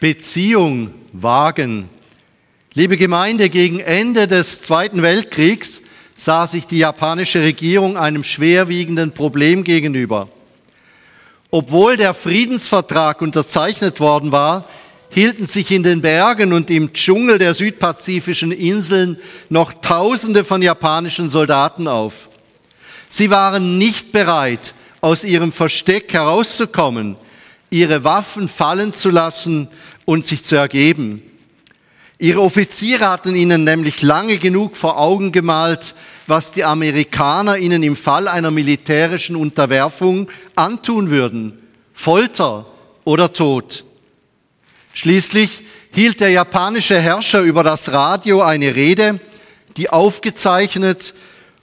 Beziehung wagen. Liebe Gemeinde, gegen Ende des Zweiten Weltkriegs sah sich die japanische Regierung einem schwerwiegenden Problem gegenüber. Obwohl der Friedensvertrag unterzeichnet worden war, hielten sich in den Bergen und im Dschungel der südpazifischen Inseln noch Tausende von japanischen Soldaten auf. Sie waren nicht bereit, aus ihrem Versteck herauszukommen, ihre Waffen fallen zu lassen und sich zu ergeben. Ihre Offiziere hatten ihnen nämlich lange genug vor Augen gemalt, was die Amerikaner ihnen im Fall einer militärischen Unterwerfung antun würden. Folter oder Tod. Schließlich hielt der japanische Herrscher über das Radio eine Rede, die aufgezeichnet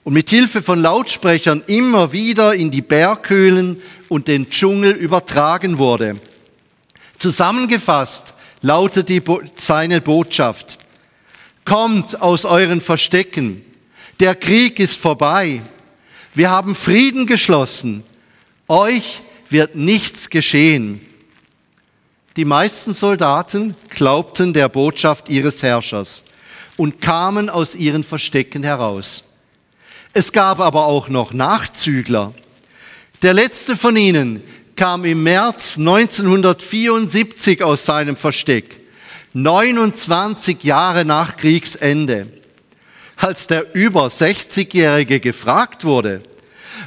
und mit Hilfe von Lautsprechern immer wieder in die Berghöhlen und den Dschungel übertragen wurde. Zusammengefasst lautet die, seine Botschaft. Kommt aus euren Verstecken. Der Krieg ist vorbei. Wir haben Frieden geschlossen. Euch wird nichts geschehen. Die meisten Soldaten glaubten der Botschaft ihres Herrschers und kamen aus ihren Verstecken heraus. Es gab aber auch noch Nachzügler. Der letzte von ihnen kam im März 1974 aus seinem Versteck, 29 Jahre nach Kriegsende. Als der über 60-Jährige gefragt wurde,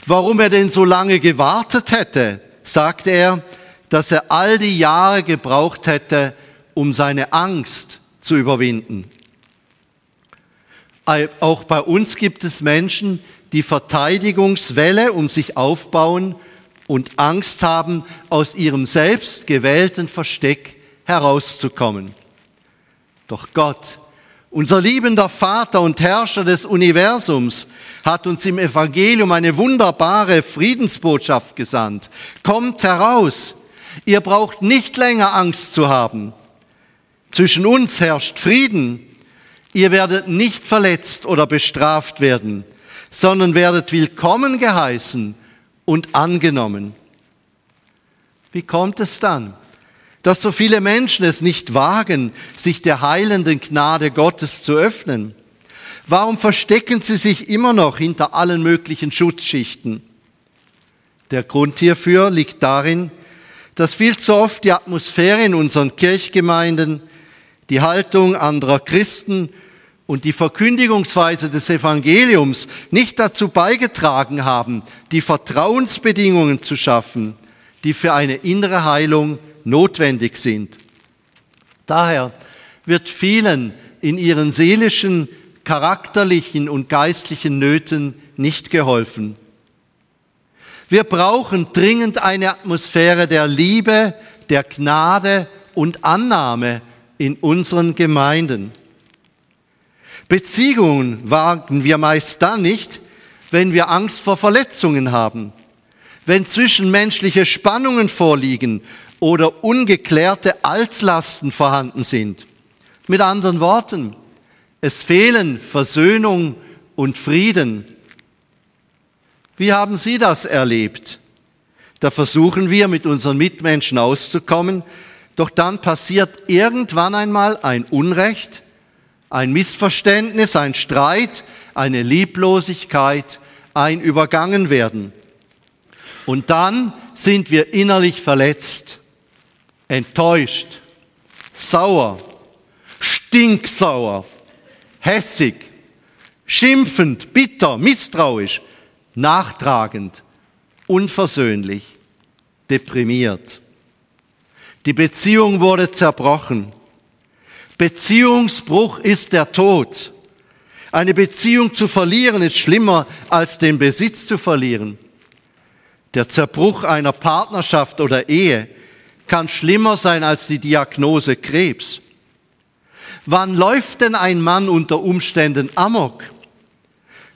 warum er denn so lange gewartet hätte, sagte er, dass er all die Jahre gebraucht hätte, um seine Angst zu überwinden. Auch bei uns gibt es Menschen, die Verteidigungswelle um sich aufbauen und Angst haben, aus ihrem selbst gewählten Versteck herauszukommen. Doch Gott, unser liebender Vater und Herrscher des Universums, hat uns im Evangelium eine wunderbare Friedensbotschaft gesandt. Kommt heraus, ihr braucht nicht länger Angst zu haben. Zwischen uns herrscht Frieden. Ihr werdet nicht verletzt oder bestraft werden, sondern werdet willkommen geheißen und angenommen. Wie kommt es dann, dass so viele Menschen es nicht wagen, sich der heilenden Gnade Gottes zu öffnen? Warum verstecken sie sich immer noch hinter allen möglichen Schutzschichten? Der Grund hierfür liegt darin, dass viel zu oft die Atmosphäre in unseren Kirchgemeinden, die Haltung anderer Christen und die Verkündigungsweise des Evangeliums nicht dazu beigetragen haben, die Vertrauensbedingungen zu schaffen, die für eine innere Heilung notwendig sind. Daher wird vielen in ihren seelischen, charakterlichen und geistlichen Nöten nicht geholfen. Wir brauchen dringend eine Atmosphäre der Liebe, der Gnade und Annahme in unseren Gemeinden. Beziehungen wagen wir meist dann nicht, wenn wir Angst vor Verletzungen haben, wenn zwischenmenschliche Spannungen vorliegen oder ungeklärte Altlasten vorhanden sind. Mit anderen Worten, es fehlen Versöhnung und Frieden. Wie haben Sie das erlebt? Da versuchen wir mit unseren Mitmenschen auszukommen, doch dann passiert irgendwann einmal ein Unrecht, ein Missverständnis, ein Streit, eine Lieblosigkeit, ein Übergangenwerden. Und dann sind wir innerlich verletzt, enttäuscht, sauer, stinksauer, hässig, schimpfend, bitter, misstrauisch, nachtragend, unversöhnlich, deprimiert. Die Beziehung wurde zerbrochen. Beziehungsbruch ist der Tod. Eine Beziehung zu verlieren ist schlimmer als den Besitz zu verlieren. Der Zerbruch einer Partnerschaft oder Ehe kann schlimmer sein als die Diagnose Krebs. Wann läuft denn ein Mann unter Umständen amok?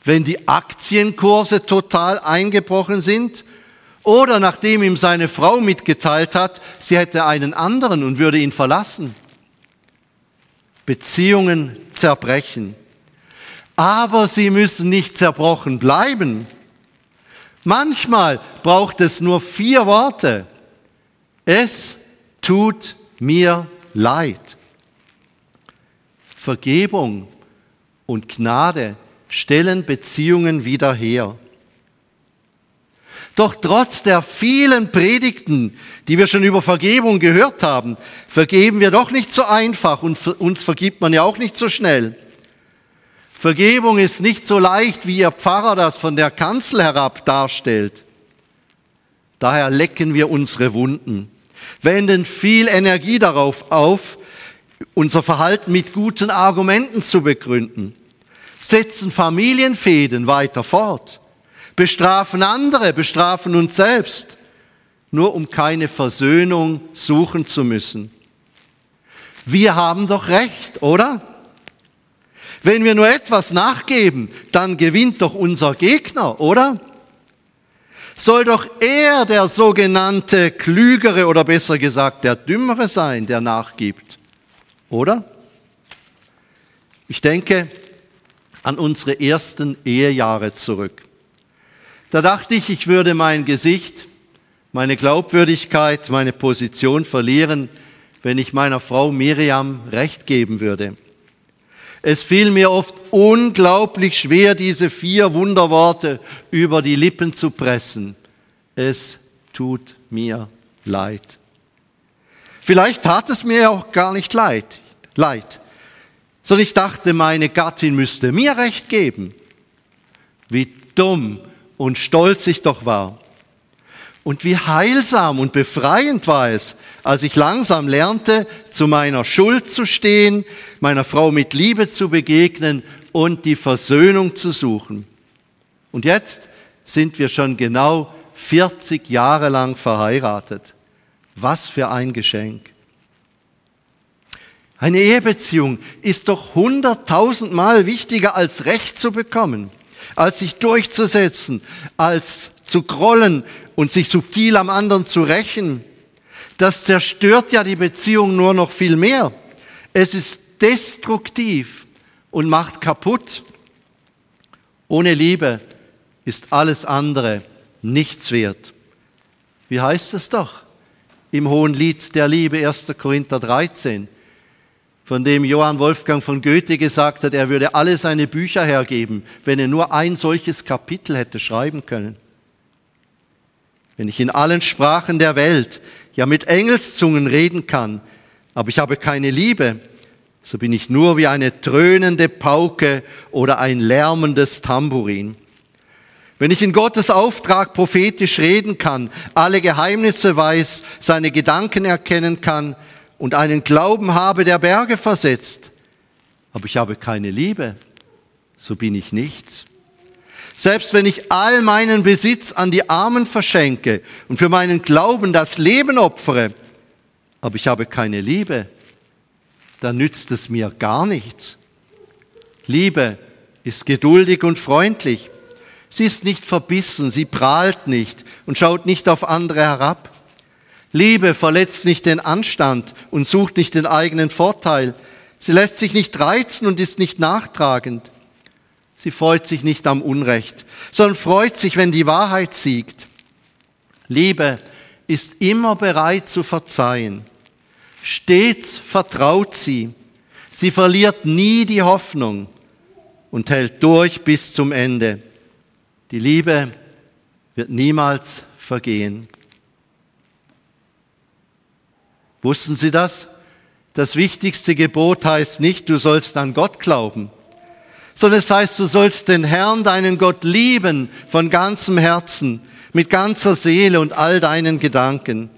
Wenn die Aktienkurse total eingebrochen sind oder nachdem ihm seine Frau mitgeteilt hat, sie hätte einen anderen und würde ihn verlassen. Beziehungen zerbrechen. Aber sie müssen nicht zerbrochen bleiben. Manchmal braucht es nur vier Worte. Es tut mir Leid. Vergebung und Gnade stellen Beziehungen wieder her. Doch trotz der vielen Predigten, die wir schon über Vergebung gehört haben, vergeben wir doch nicht so einfach und uns vergibt man ja auch nicht so schnell. Vergebung ist nicht so leicht, wie Ihr Pfarrer das von der Kanzel herab darstellt. Daher lecken wir unsere Wunden, wenden viel Energie darauf auf, unser Verhalten mit guten Argumenten zu begründen, setzen Familienfäden weiter fort, bestrafen andere, bestrafen uns selbst, nur um keine Versöhnung suchen zu müssen. Wir haben doch recht, oder? Wenn wir nur etwas nachgeben, dann gewinnt doch unser Gegner, oder? Soll doch er der sogenannte Klügere oder besser gesagt der Dümmere sein, der nachgibt, oder? Ich denke an unsere ersten Ehejahre zurück. Da dachte ich, ich würde mein Gesicht, meine Glaubwürdigkeit, meine Position verlieren, wenn ich meiner Frau Miriam recht geben würde. Es fiel mir oft unglaublich schwer, diese vier Wunderworte über die Lippen zu pressen. Es tut mir leid. Vielleicht tat es mir auch gar nicht leid, leid, sondern ich dachte, meine Gattin müsste mir recht geben. Wie dumm und stolz ich doch war. Und wie heilsam und befreiend war es, als ich langsam lernte, zu meiner Schuld zu stehen, meiner Frau mit Liebe zu begegnen und die Versöhnung zu suchen. Und jetzt sind wir schon genau 40 Jahre lang verheiratet. Was für ein Geschenk. Eine Ehebeziehung ist doch hunderttausendmal wichtiger als Recht zu bekommen, als sich durchzusetzen, als zu grollen und sich subtil am anderen zu rächen, das zerstört ja die Beziehung nur noch viel mehr. Es ist destruktiv und macht kaputt. Ohne Liebe ist alles andere nichts wert. Wie heißt es doch im Hohen Lied der Liebe 1. Korinther 13, von dem Johann Wolfgang von Goethe gesagt hat, er würde alle seine Bücher hergeben, wenn er nur ein solches Kapitel hätte schreiben können. Wenn ich in allen Sprachen der Welt, ja mit Engelszungen reden kann, aber ich habe keine Liebe, so bin ich nur wie eine dröhnende Pauke oder ein lärmendes Tambourin. Wenn ich in Gottes Auftrag prophetisch reden kann, alle Geheimnisse weiß, seine Gedanken erkennen kann und einen Glauben habe, der Berge versetzt, aber ich habe keine Liebe, so bin ich nichts. Selbst wenn ich all meinen Besitz an die Armen verschenke und für meinen Glauben das Leben opfere, aber ich habe keine Liebe, dann nützt es mir gar nichts. Liebe ist geduldig und freundlich. Sie ist nicht verbissen, sie prahlt nicht und schaut nicht auf andere herab. Liebe verletzt nicht den Anstand und sucht nicht den eigenen Vorteil. Sie lässt sich nicht reizen und ist nicht nachtragend. Sie freut sich nicht am Unrecht, sondern freut sich, wenn die Wahrheit siegt. Liebe ist immer bereit zu verzeihen. Stets vertraut sie. Sie verliert nie die Hoffnung und hält durch bis zum Ende. Die Liebe wird niemals vergehen. Wussten Sie das? Das wichtigste Gebot heißt nicht, du sollst an Gott glauben, sondern es heißt, du sollst den Herrn, deinen Gott lieben von ganzem Herzen, mit ganzer Seele und all deinen Gedanken.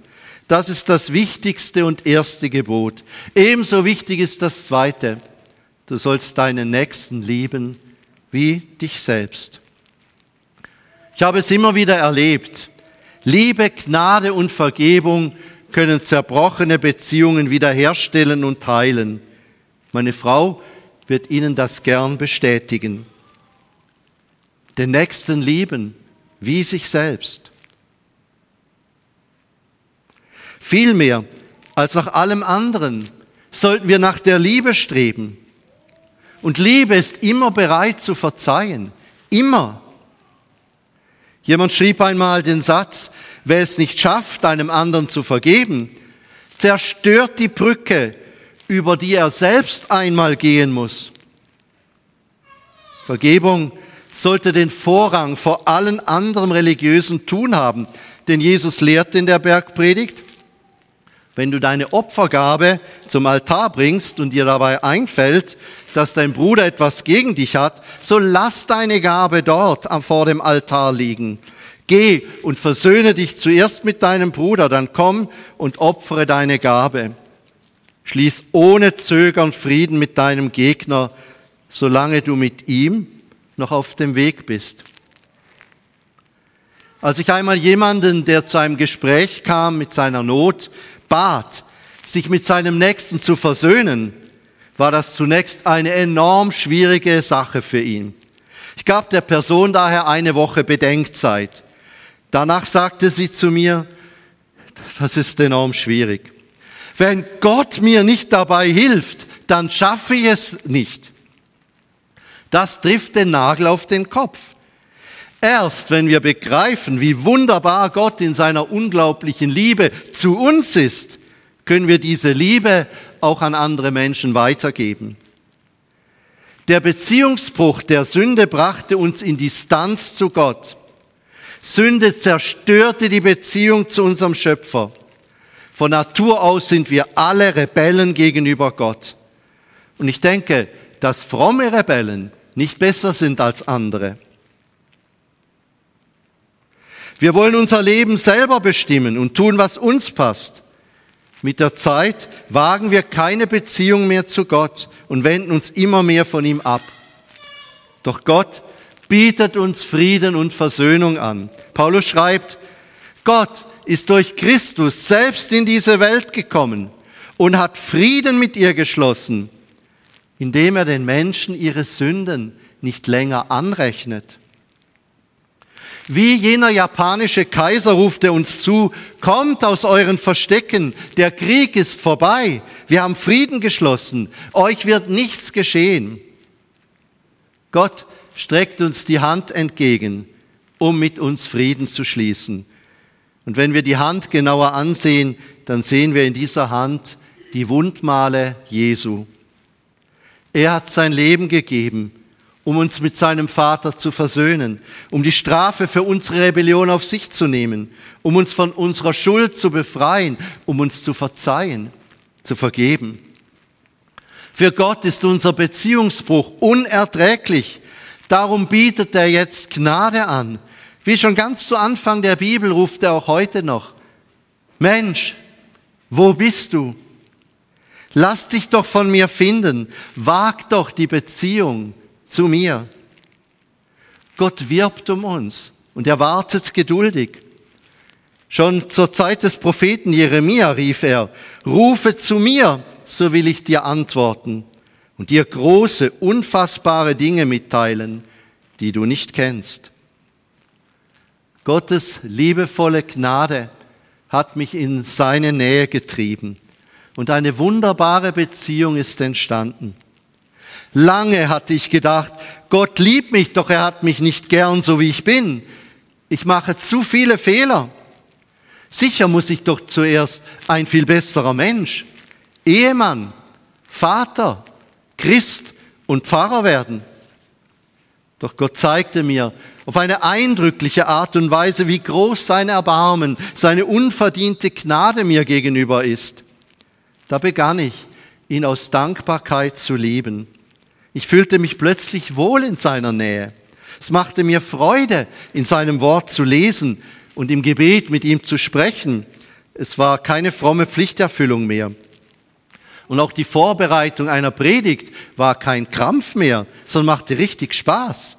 Das ist das wichtigste und erste Gebot. Ebenso wichtig ist das zweite. Du sollst deinen Nächsten lieben wie dich selbst. Ich habe es immer wieder erlebt. Liebe, Gnade und Vergebung können zerbrochene Beziehungen wiederherstellen und heilen. Meine Frau wird Ihnen das gern bestätigen. Den Nächsten lieben wie sich selbst. Vielmehr als nach allem anderen sollten wir nach der Liebe streben. Und Liebe ist immer bereit zu verzeihen. Immer. Jemand schrieb einmal den Satz, wer es nicht schafft, einem anderen zu vergeben, zerstört die Brücke über die er selbst einmal gehen muss. Vergebung sollte den Vorrang vor allen anderen religiösen Tun haben, denn Jesus lehrt in der Bergpredigt, wenn du deine Opfergabe zum Altar bringst und dir dabei einfällt, dass dein Bruder etwas gegen dich hat, so lass deine Gabe dort vor dem Altar liegen. Geh und versöhne dich zuerst mit deinem Bruder, dann komm und opfere deine Gabe. Schließ ohne Zögern Frieden mit deinem Gegner, solange du mit ihm noch auf dem Weg bist. Als ich einmal jemanden, der zu einem Gespräch kam mit seiner Not, bat, sich mit seinem Nächsten zu versöhnen, war das zunächst eine enorm schwierige Sache für ihn. Ich gab der Person daher eine Woche Bedenkzeit. Danach sagte sie zu mir, das ist enorm schwierig. Wenn Gott mir nicht dabei hilft, dann schaffe ich es nicht. Das trifft den Nagel auf den Kopf. Erst wenn wir begreifen, wie wunderbar Gott in seiner unglaublichen Liebe zu uns ist, können wir diese Liebe auch an andere Menschen weitergeben. Der Beziehungsbruch der Sünde brachte uns in Distanz zu Gott. Sünde zerstörte die Beziehung zu unserem Schöpfer. Von Natur aus sind wir alle Rebellen gegenüber Gott. Und ich denke, dass fromme Rebellen nicht besser sind als andere. Wir wollen unser Leben selber bestimmen und tun, was uns passt. Mit der Zeit wagen wir keine Beziehung mehr zu Gott und wenden uns immer mehr von ihm ab. Doch Gott bietet uns Frieden und Versöhnung an. Paulus schreibt, Gott ist durch Christus selbst in diese Welt gekommen und hat Frieden mit ihr geschlossen, indem er den Menschen ihre Sünden nicht länger anrechnet. Wie jener japanische Kaiser ruft er uns zu, kommt aus euren Verstecken, der Krieg ist vorbei, wir haben Frieden geschlossen, euch wird nichts geschehen. Gott streckt uns die Hand entgegen, um mit uns Frieden zu schließen. Und wenn wir die Hand genauer ansehen, dann sehen wir in dieser Hand die Wundmale Jesu. Er hat sein Leben gegeben, um uns mit seinem Vater zu versöhnen, um die Strafe für unsere Rebellion auf sich zu nehmen, um uns von unserer Schuld zu befreien, um uns zu verzeihen, zu vergeben. Für Gott ist unser Beziehungsbruch unerträglich. Darum bietet er jetzt Gnade an. Wie schon ganz zu Anfang der Bibel ruft er auch heute noch, Mensch, wo bist du? Lass dich doch von mir finden, wag doch die Beziehung zu mir. Gott wirbt um uns und er wartet geduldig. Schon zur Zeit des Propheten Jeremia rief er, rufe zu mir, so will ich dir antworten und dir große, unfassbare Dinge mitteilen, die du nicht kennst. Gottes liebevolle Gnade hat mich in seine Nähe getrieben und eine wunderbare Beziehung ist entstanden. Lange hatte ich gedacht, Gott liebt mich, doch er hat mich nicht gern, so wie ich bin. Ich mache zu viele Fehler. Sicher muss ich doch zuerst ein viel besserer Mensch, Ehemann, Vater, Christ und Pfarrer werden. Doch Gott zeigte mir auf eine eindrückliche Art und Weise, wie groß sein Erbarmen, seine unverdiente Gnade mir gegenüber ist. Da begann ich, ihn aus Dankbarkeit zu lieben. Ich fühlte mich plötzlich wohl in seiner Nähe. Es machte mir Freude, in seinem Wort zu lesen und im Gebet mit ihm zu sprechen. Es war keine fromme Pflichterfüllung mehr. Und auch die Vorbereitung einer Predigt war kein Krampf mehr, sondern machte richtig Spaß.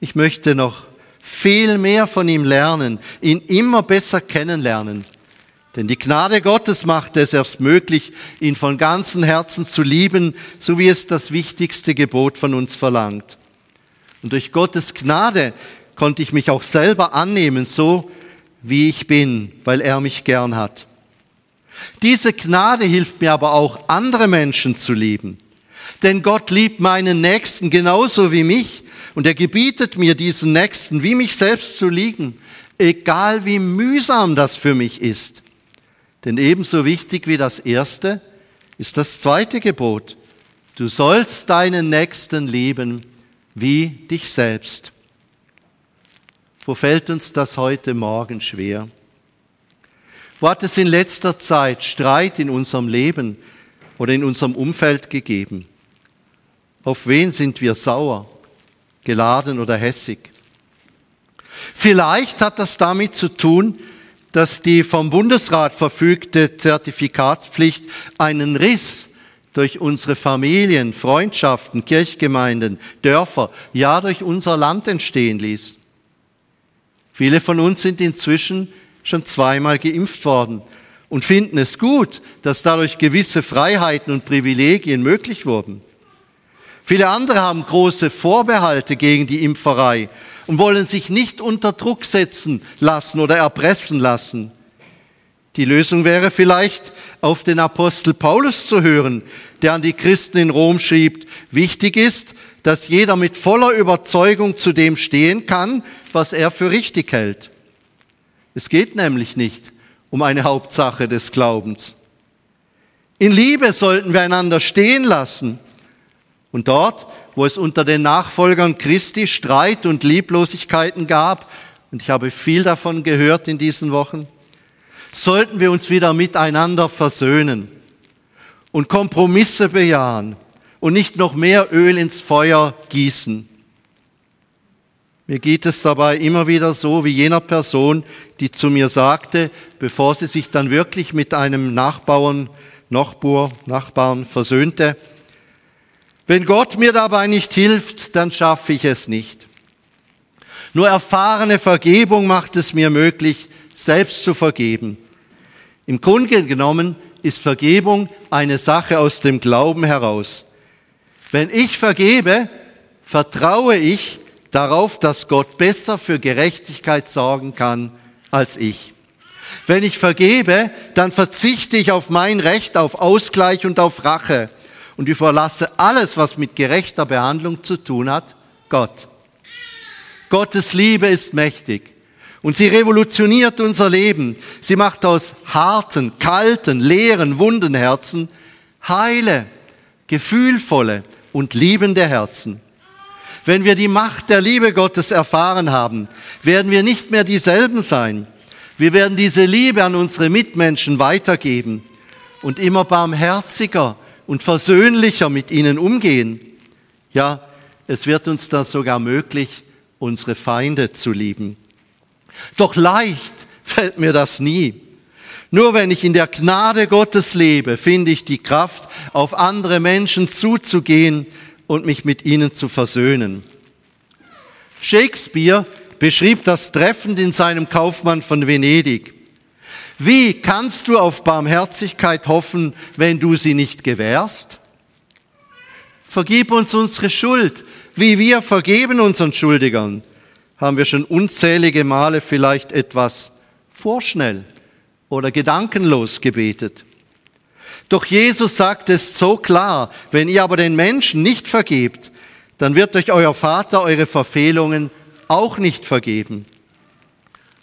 Ich möchte noch viel mehr von ihm lernen, ihn immer besser kennenlernen. Denn die Gnade Gottes macht es erst möglich, ihn von ganzem Herzen zu lieben, so wie es das wichtigste Gebot von uns verlangt. Und durch Gottes Gnade konnte ich mich auch selber annehmen, so wie ich bin, weil er mich gern hat. Diese Gnade hilft mir aber auch, andere Menschen zu lieben. Denn Gott liebt meinen Nächsten genauso wie mich und er gebietet mir diesen Nächsten wie mich selbst zu lieben, egal wie mühsam das für mich ist. Denn ebenso wichtig wie das Erste ist das zweite Gebot. Du sollst deinen Nächsten lieben wie dich selbst. Wo fällt uns das heute Morgen schwer? Wo hat es in letzter Zeit Streit in unserem Leben oder in unserem Umfeld gegeben? Auf wen sind wir sauer, geladen oder hässig? Vielleicht hat das damit zu tun, dass die vom Bundesrat verfügte Zertifikatspflicht einen Riss durch unsere Familien, Freundschaften, Kirchgemeinden, Dörfer, ja durch unser Land entstehen ließ. Viele von uns sind inzwischen schon zweimal geimpft worden und finden es gut, dass dadurch gewisse Freiheiten und Privilegien möglich wurden. Viele andere haben große Vorbehalte gegen die Impferei und wollen sich nicht unter Druck setzen lassen oder erpressen lassen. Die Lösung wäre vielleicht, auf den Apostel Paulus zu hören, der an die Christen in Rom schrieb, wichtig ist, dass jeder mit voller Überzeugung zu dem stehen kann, was er für richtig hält. Es geht nämlich nicht um eine Hauptsache des Glaubens. In Liebe sollten wir einander stehen lassen. Und dort, wo es unter den Nachfolgern Christi Streit und Lieblosigkeiten gab, und ich habe viel davon gehört in diesen Wochen, sollten wir uns wieder miteinander versöhnen und Kompromisse bejahen und nicht noch mehr Öl ins Feuer gießen. Mir geht es dabei immer wieder so wie jener Person, die zu mir sagte, bevor sie sich dann wirklich mit einem Nachbarn, Nachbar, Nachbarn versöhnte, wenn Gott mir dabei nicht hilft, dann schaffe ich es nicht. Nur erfahrene Vergebung macht es mir möglich, selbst zu vergeben. Im Grunde genommen ist Vergebung eine Sache aus dem Glauben heraus. Wenn ich vergebe, vertraue ich darauf, dass Gott besser für Gerechtigkeit sorgen kann als ich. Wenn ich vergebe, dann verzichte ich auf mein Recht auf Ausgleich und auf Rache und überlasse alles, was mit gerechter Behandlung zu tun hat, Gott. Gottes Liebe ist mächtig. Und sie revolutioniert unser Leben. Sie macht aus harten, kalten, leeren, wunden Herzen heile, gefühlvolle und liebende Herzen. Wenn wir die Macht der Liebe Gottes erfahren haben, werden wir nicht mehr dieselben sein. Wir werden diese Liebe an unsere Mitmenschen weitergeben und immer barmherziger und versöhnlicher mit ihnen umgehen. Ja, es wird uns da sogar möglich, unsere Feinde zu lieben. Doch leicht fällt mir das nie. Nur wenn ich in der Gnade Gottes lebe, finde ich die Kraft, auf andere Menschen zuzugehen und mich mit ihnen zu versöhnen. Shakespeare beschrieb das treffend in seinem Kaufmann von Venedig. Wie kannst du auf Barmherzigkeit hoffen, wenn du sie nicht gewährst? Vergib uns unsere Schuld, wie wir vergeben unseren Schuldigern haben wir schon unzählige Male vielleicht etwas vorschnell oder gedankenlos gebetet. Doch Jesus sagt es so klar, wenn ihr aber den Menschen nicht vergebt, dann wird euch euer Vater eure Verfehlungen auch nicht vergeben.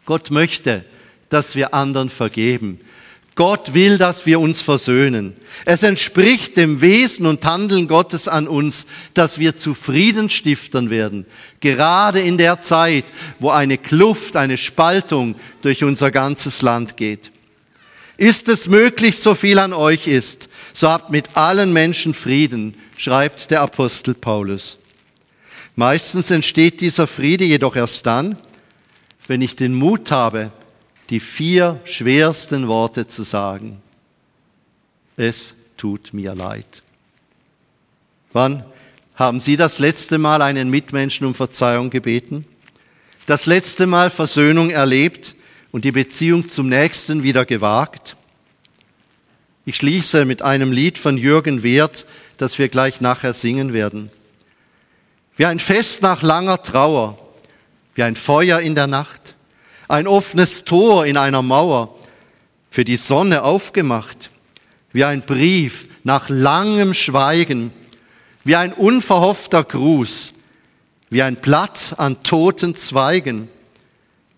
Gott möchte, dass wir anderen vergeben. Gott will, dass wir uns versöhnen. Es entspricht dem Wesen und Handeln Gottes an uns, dass wir zu Friedensstiftern werden, gerade in der Zeit, wo eine Kluft, eine Spaltung durch unser ganzes Land geht. Ist es möglich, so viel an euch ist, so habt mit allen Menschen Frieden, schreibt der Apostel Paulus. Meistens entsteht dieser Friede jedoch erst dann, wenn ich den Mut habe, die vier schwersten Worte zu sagen. Es tut mir leid. Wann haben Sie das letzte Mal einen Mitmenschen um Verzeihung gebeten? Das letzte Mal Versöhnung erlebt und die Beziehung zum Nächsten wieder gewagt? Ich schließe mit einem Lied von Jürgen Wert, das wir gleich nachher singen werden. Wie ein Fest nach langer Trauer, wie ein Feuer in der Nacht, ein offenes Tor in einer Mauer, für die Sonne aufgemacht, wie ein Brief nach langem Schweigen, wie ein unverhoffter Gruß, wie ein Blatt an toten Zweigen,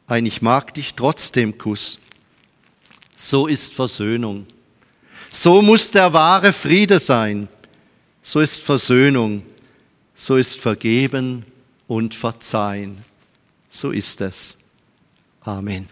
ein Ich mag dich trotzdem Kuss. So ist Versöhnung. So muss der wahre Friede sein. So ist Versöhnung. So ist Vergeben und Verzeihen. So ist es. Amen.